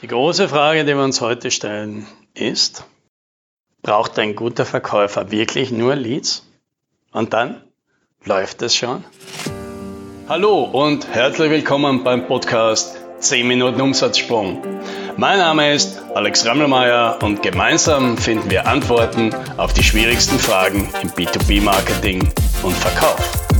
Die große Frage, die wir uns heute stellen, ist, braucht ein guter Verkäufer wirklich nur Leads? Und dann läuft es schon? Hallo und herzlich willkommen beim Podcast 10 Minuten Umsatzsprung. Mein Name ist Alex Rammelmeier und gemeinsam finden wir Antworten auf die schwierigsten Fragen im B2B-Marketing und Verkauf.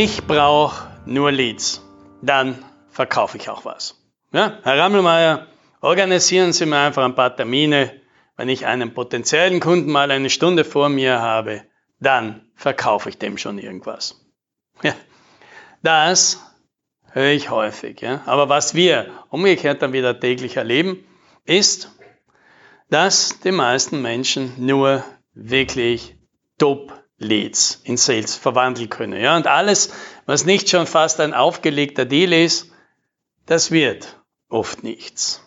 Ich brauche nur Leads. Dann verkaufe ich auch was. Ja, Herr Rammelmeier, organisieren Sie mir einfach ein paar Termine. Wenn ich einen potenziellen Kunden mal eine Stunde vor mir habe, dann verkaufe ich dem schon irgendwas. Ja, das höre ich häufig. Ja. Aber was wir umgekehrt dann wieder täglich erleben, ist, dass die meisten Menschen nur wirklich top Leads in Sales verwandeln können. Ja, und alles, was nicht schon fast ein aufgelegter Deal ist, das wird oft nichts.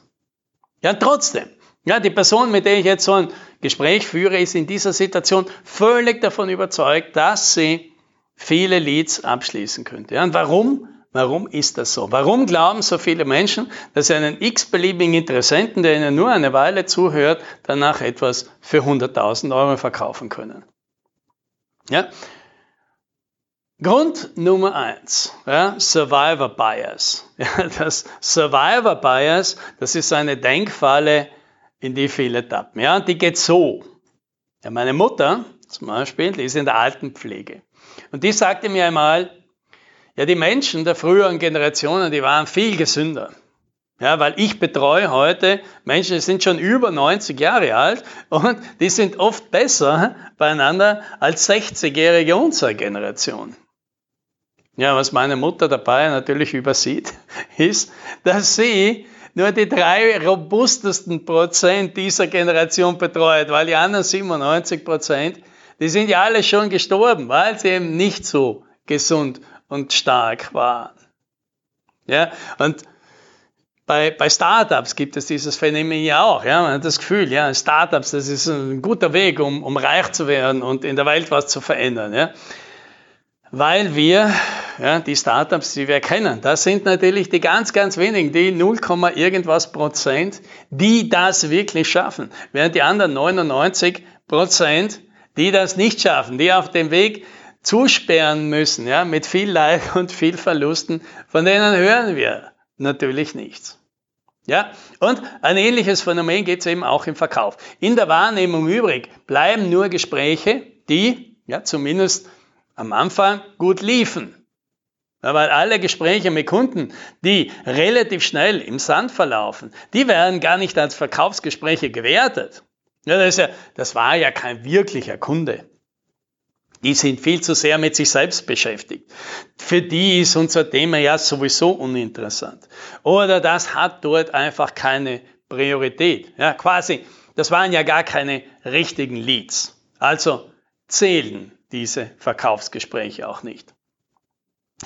Ja, trotzdem. Ja, die Person, mit der ich jetzt so ein Gespräch führe, ist in dieser Situation völlig davon überzeugt, dass sie viele Leads abschließen könnte. Ja, und warum? Warum ist das so? Warum glauben so viele Menschen, dass sie einen x-beliebigen Interessenten, der ihnen nur eine Weile zuhört, danach etwas für 100.000 Euro verkaufen können? Ja? Grund Nummer eins, ja, Survivor Bias. Ja, das Survivor Bias, das ist eine Denkfalle, in die viele tappen. Ja, die geht so. Ja, meine Mutter zum Beispiel, die ist in der Altenpflege. Und die sagte mir einmal, ja, die Menschen der früheren Generationen, die waren viel gesünder. Ja, weil ich betreue heute Menschen, die sind schon über 90 Jahre alt und die sind oft besser beieinander als 60-Jährige unserer Generation. Ja, was meine Mutter dabei natürlich übersieht, ist, dass sie nur die drei robustesten Prozent dieser Generation betreut, weil die anderen 97 Prozent, die sind ja alle schon gestorben, weil sie eben nicht so gesund und stark waren. Ja, und bei, bei Startups gibt es dieses Phänomen ja auch. Ja? Man hat das Gefühl, ja, Startups, das ist ein guter Weg, um, um reich zu werden und in der Welt was zu verändern. Ja? Weil wir, ja, die Startups, die wir kennen, das sind natürlich die ganz, ganz wenigen, die 0, irgendwas Prozent, die das wirklich schaffen. Während die anderen 99 Prozent, die das nicht schaffen, die auf dem Weg zusperren müssen, ja, mit viel Leid und viel Verlusten, von denen hören wir natürlich nichts. Ja, und ein ähnliches Phänomen geht es eben auch im Verkauf. In der Wahrnehmung übrig bleiben nur Gespräche, die ja zumindest am Anfang gut liefen. Ja, weil alle Gespräche mit Kunden, die relativ schnell im Sand verlaufen, die werden gar nicht als Verkaufsgespräche gewertet. Ja, das, ja, das war ja kein wirklicher Kunde. Die sind viel zu sehr mit sich selbst beschäftigt. Für die ist unser Thema ja sowieso uninteressant. Oder das hat dort einfach keine Priorität. Ja, quasi, das waren ja gar keine richtigen Leads. Also zählen diese Verkaufsgespräche auch nicht.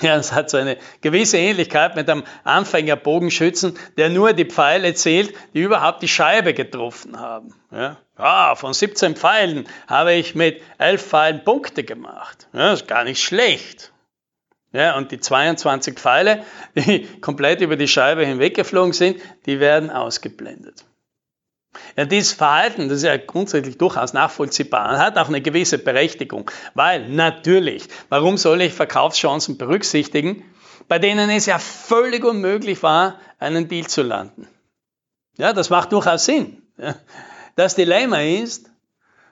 Ja, es hat so eine gewisse Ähnlichkeit mit einem Anfänger-Bogenschützen, der nur die Pfeile zählt, die überhaupt die Scheibe getroffen haben. Ja, ja von 17 Pfeilen habe ich mit 11 Pfeilen Punkte gemacht. Ja, das ist gar nicht schlecht. Ja, und die 22 Pfeile, die komplett über die Scheibe hinweggeflogen sind, die werden ausgeblendet. Ja, dieses Verhalten, das ist ja grundsätzlich durchaus nachvollziehbar und hat auch eine gewisse Berechtigung, weil natürlich, warum soll ich Verkaufschancen berücksichtigen, bei denen es ja völlig unmöglich war, einen Deal zu landen? Ja, das macht durchaus Sinn. Das Dilemma ist,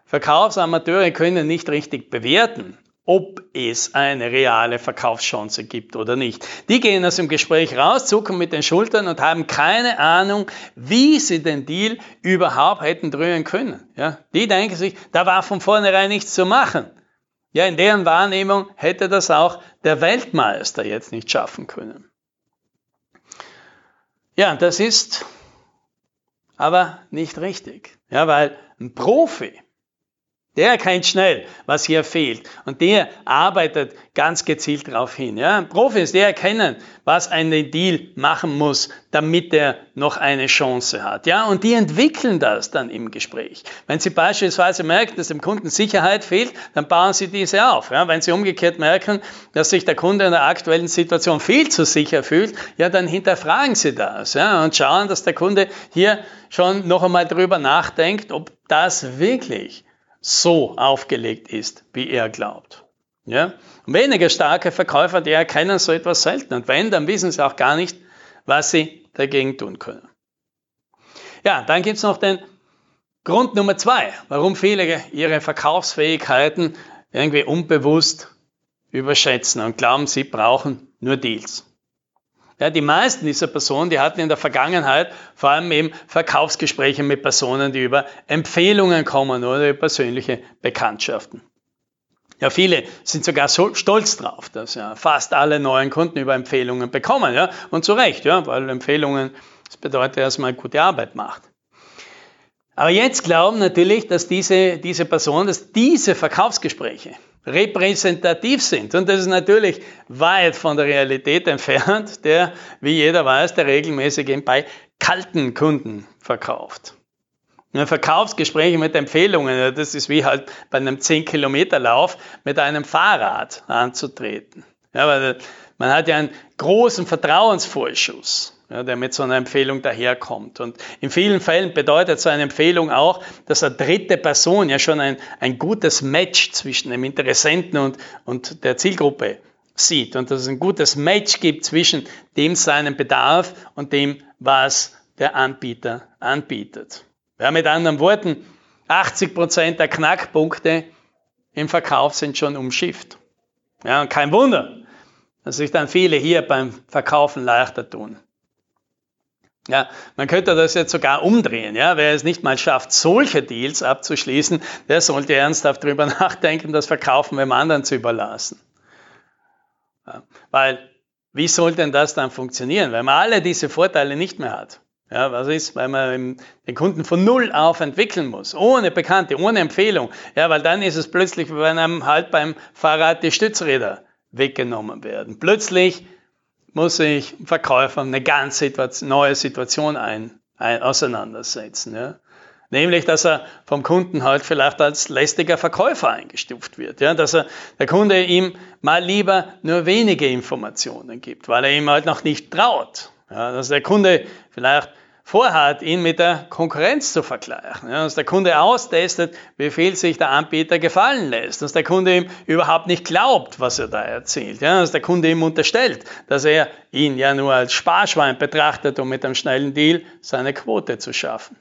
Verkaufsamateure können nicht richtig bewerten, ob es eine reale Verkaufschance gibt oder nicht. Die gehen aus dem Gespräch raus, zucken mit den Schultern und haben keine Ahnung, wie sie den Deal überhaupt hätten drehen können. Ja, die denken sich, da war von vornherein nichts zu machen. Ja, in deren Wahrnehmung hätte das auch der Weltmeister jetzt nicht schaffen können. Ja, das ist aber nicht richtig. Ja, weil ein Profi, Der erkennt schnell, was hier fehlt. Und der arbeitet ganz gezielt darauf hin. Ja? Profis, die erkennen, was ein Deal machen muss, damit er noch eine Chance hat. Ja? Und die entwickeln das dann im Gespräch. Wenn sie beispielsweise merken, dass dem Kunden Sicherheit fehlt, dann bauen sie diese auf. Ja? Wenn sie umgekehrt merken, dass sich der Kunde in der aktuellen Situation viel zu sicher fühlt, ja, dann hinterfragen sie das ja? und schauen, dass der Kunde hier schon noch einmal drüber nachdenkt, ob das wirklich so aufgelegt ist, wie er glaubt. Ja? Weniger starke Verkäufer, die erkennen so etwas selten. Und wenn, dann wissen sie auch gar nicht, was sie dagegen tun können. Ja, dann gibt es noch den Grund Nummer zwei, warum viele ihre Verkaufsfähigkeiten irgendwie unbewusst überschätzen und glauben, sie brauchen nur Deals. Ja, die meisten dieser Personen, die hatten in der Vergangenheit vor allem eben Verkaufsgespräche mit Personen, die über Empfehlungen kommen oder über persönliche Bekanntschaften. Ja, viele sind sogar so stolz drauf, dass ja fast alle neuen Kunden über Empfehlungen bekommen, ja, und zu Recht, ja, weil Empfehlungen, das bedeutet erstmal gute Arbeit macht. Aber jetzt glauben natürlich, dass diese, diese Personen, dass diese Verkaufsgespräche repräsentativ sind. Und das ist natürlich weit von der Realität entfernt, der, wie jeder weiß, der regelmäßig eben bei kalten Kunden verkauft. Verkaufsgespräche mit Empfehlungen, das ist wie halt bei einem 10-Kilometer-Lauf mit einem Fahrrad anzutreten. Ja, weil man hat ja einen großen Vertrauensvorschuss ja, der mit so einer Empfehlung daherkommt. Und in vielen Fällen bedeutet so eine Empfehlung auch, dass eine dritte Person ja schon ein, ein gutes Match zwischen dem Interessenten und, und der Zielgruppe sieht und dass es ein gutes Match gibt zwischen dem seinen Bedarf und dem, was der Anbieter anbietet. Ja, mit anderen Worten, 80 Prozent der Knackpunkte im Verkauf sind schon umschifft. Ja, und kein Wunder, dass sich dann viele hier beim Verkaufen leichter tun. Ja, man könnte das jetzt sogar umdrehen. Ja? Wer es nicht mal schafft, solche Deals abzuschließen, der sollte ernsthaft darüber nachdenken, das Verkaufen beim anderen zu überlassen. Ja, weil, wie soll denn das dann funktionieren, wenn man alle diese Vorteile nicht mehr hat? Ja, was ist, weil man den Kunden von Null auf entwickeln muss, ohne Bekannte, ohne Empfehlung. Ja, weil dann ist es plötzlich, wenn einem halt beim Fahrrad die Stützräder weggenommen werden. Plötzlich muss sich ein Verkäufer eine ganz Situation, neue Situation ein, ein, auseinandersetzen. Ja? Nämlich, dass er vom Kunden halt vielleicht als lästiger Verkäufer eingestuft wird. Ja? Dass er, der Kunde ihm mal lieber nur wenige Informationen gibt, weil er ihm halt noch nicht traut. Ja? Dass der Kunde vielleicht vorhat, ihn mit der Konkurrenz zu vergleichen. Ja, dass der Kunde austestet, wie viel sich der Anbieter gefallen lässt. Dass der Kunde ihm überhaupt nicht glaubt, was er da erzählt. Ja, dass der Kunde ihm unterstellt, dass er ihn ja nur als Sparschwein betrachtet, um mit einem schnellen Deal seine Quote zu schaffen.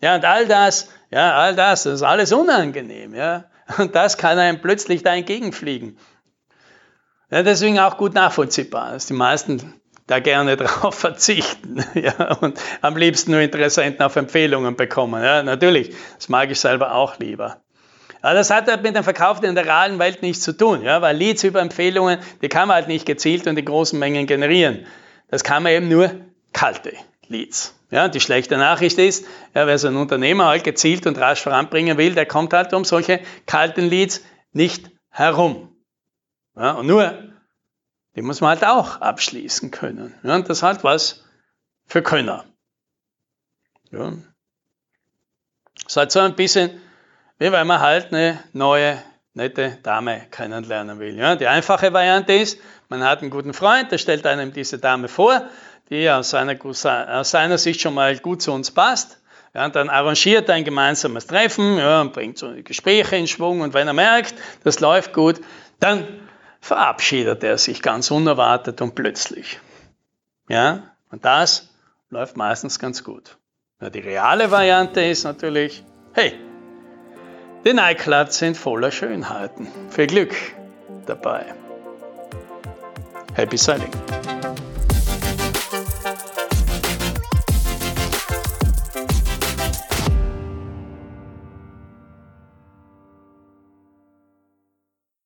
Ja, und all das, ja, all das, das ist alles unangenehm. Ja. Und das kann einem plötzlich da entgegenfliegen. Ja, deswegen auch gut nachvollziehbar, dass die meisten da gerne drauf verzichten ja, und am liebsten nur Interessenten auf Empfehlungen bekommen. Ja, natürlich, das mag ich selber auch lieber. Aber das hat halt mit dem Verkauf in der realen Welt nichts zu tun, ja, weil Leads über Empfehlungen, die kann man halt nicht gezielt und in großen Mengen generieren. Das kann man eben nur kalte Leads. Ja, die schlechte Nachricht ist, ja, wer so ein Unternehmer halt gezielt und rasch voranbringen will, der kommt halt um solche kalten Leads nicht herum. Ja, und nur die muss man halt auch abschließen können. Ja, und das ist halt was für Könner. Ja. Das ist halt so ein bisschen, wie wenn man halt eine neue, nette Dame kennenlernen will. Ja. Die einfache Variante ist, man hat einen guten Freund, der stellt einem diese Dame vor, die aus seiner, aus seiner Sicht schon mal gut zu uns passt. Ja, dann arrangiert er ein gemeinsames Treffen ja, und bringt so Gespräche in Schwung. Und wenn er merkt, das läuft gut, dann verabschiedet er sich ganz unerwartet und plötzlich. Ja, und das läuft meistens ganz gut. Ja, die reale Variante ist natürlich, hey, die Nightclubs sind voller Schönheiten. Viel Glück dabei. Happy Selling.